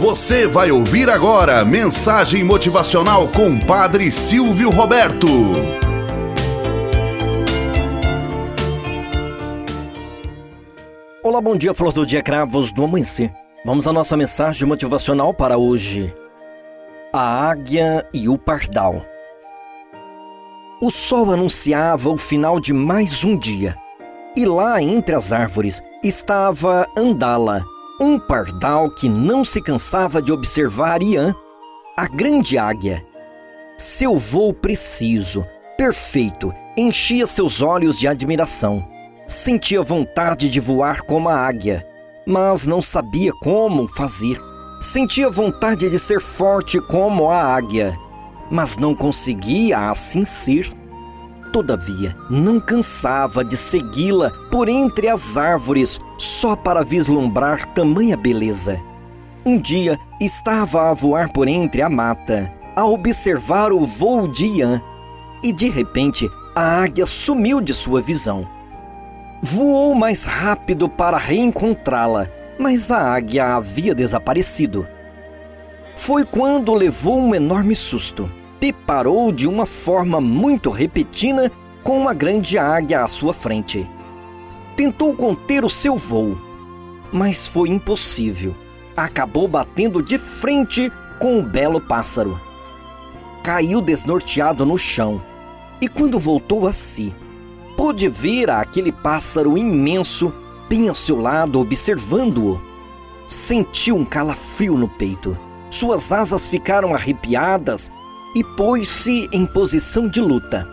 Você vai ouvir agora mensagem motivacional com Padre Silvio Roberto. Olá, bom dia, flor do dia, cravos do amanhecer. Vamos à nossa mensagem motivacional para hoje. A águia e o pardal. O sol anunciava o final de mais um dia. E lá entre as árvores estava Andala, um pardal que não se cansava de observar Ian, a grande águia. Seu voo preciso, perfeito, enchia seus olhos de admiração. Sentia vontade de voar como a águia, mas não sabia como fazer. Sentia vontade de ser forte como a águia, mas não conseguia assim ser. Todavia, não cansava de segui-la por entre as árvores só para vislumbrar tamanha beleza. Um dia estava a voar por entre a mata, a observar o voo de Ian, e de repente a águia sumiu de sua visão. Voou mais rápido para reencontrá-la, mas a águia havia desaparecido. Foi quando levou um enorme susto deparou de uma forma muito repentina com uma grande águia à sua frente. Tentou conter o seu voo, mas foi impossível. Acabou batendo de frente com o belo pássaro. Caiu desnorteado no chão e, quando voltou a si, pôde ver aquele pássaro imenso bem ao seu lado observando-o. Sentiu um calafrio no peito. Suas asas ficaram arrepiadas e pôs-se em posição de luta.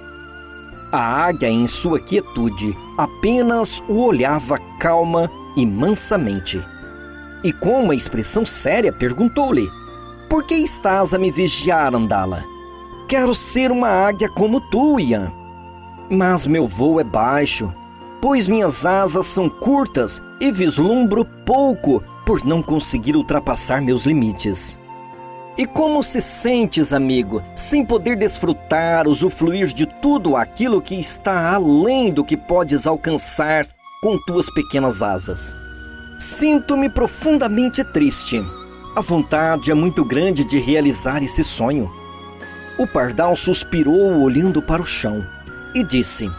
A águia, em sua quietude, apenas o olhava calma e mansamente. E com uma expressão séria perguntou-lhe: Por que estás a me vigiar, Andala? Quero ser uma águia como tu, Ian. Mas meu voo é baixo, pois minhas asas são curtas e vislumbro pouco por não conseguir ultrapassar meus limites. E como se sentes, amigo, sem poder desfrutar, usufruir de tudo aquilo que está além do que podes alcançar com tuas pequenas asas? Sinto-me profundamente triste. A vontade é muito grande de realizar esse sonho. O pardal suspirou olhando para o chão e disse: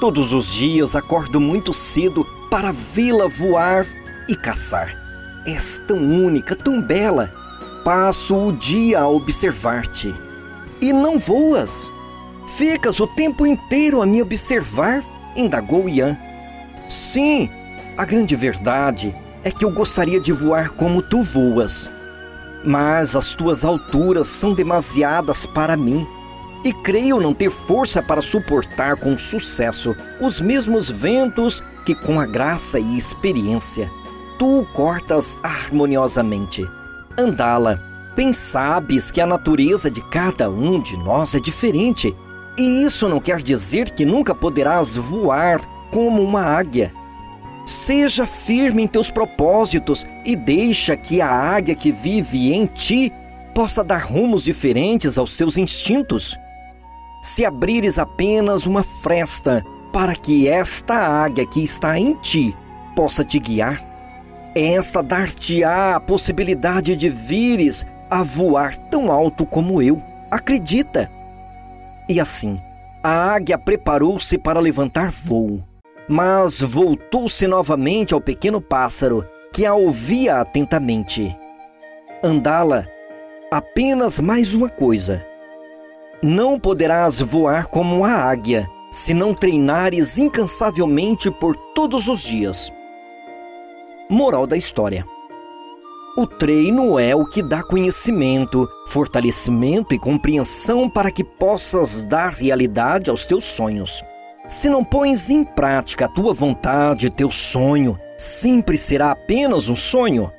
Todos os dias acordo muito cedo para vê-la voar e caçar. És tão única, tão bela passo o dia a observar-te. E não voas. Ficas o tempo inteiro a me observar? indagou Ian. Sim, a grande verdade é que eu gostaria de voar como tu voas. Mas as tuas alturas são demasiadas para mim. E creio não ter força para suportar com sucesso os mesmos ventos que, com a graça e experiência, tu cortas harmoniosamente andá-la. Bem sabes que a natureza de cada um de nós é diferente, e isso não quer dizer que nunca poderás voar como uma águia. Seja firme em teus propósitos e deixa que a águia que vive em ti possa dar rumos diferentes aos teus instintos. Se abrires apenas uma fresta para que esta águia que está em ti possa te guiar, esta dar-te-á a possibilidade de vires a voar tão alto como eu. Acredita! E assim, a águia preparou-se para levantar voo, mas voltou-se novamente ao pequeno pássaro, que a ouvia atentamente. Andala, apenas mais uma coisa. Não poderás voar como a águia se não treinares incansavelmente por todos os dias. Moral da história: O treino é o que dá conhecimento, fortalecimento e compreensão para que possas dar realidade aos teus sonhos. Se não pões em prática a tua vontade, teu sonho, sempre será apenas um sonho.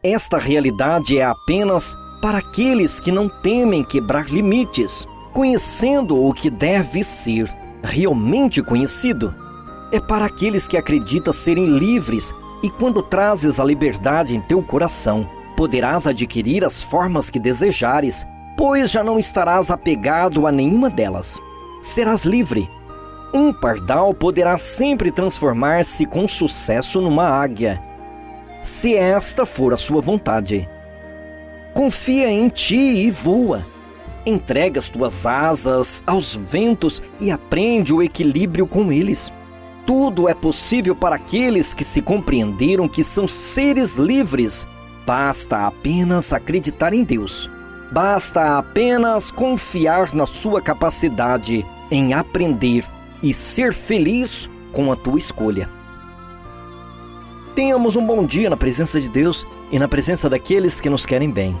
Esta realidade é apenas para aqueles que não temem quebrar limites, conhecendo o que deve ser realmente conhecido. É para aqueles que acreditam serem livres e quando trazes a liberdade em teu coração, poderás adquirir as formas que desejares, pois já não estarás apegado a nenhuma delas. Serás livre. Um pardal poderá sempre transformar-se com sucesso numa águia, se esta for a sua vontade. confia em ti e voa. Entrega as tuas asas aos ventos e aprende o equilíbrio com eles. Tudo é possível para aqueles que se compreenderam que são seres livres. Basta apenas acreditar em Deus. Basta apenas confiar na sua capacidade em aprender e ser feliz com a tua escolha. Tenhamos um bom dia na presença de Deus e na presença daqueles que nos querem bem.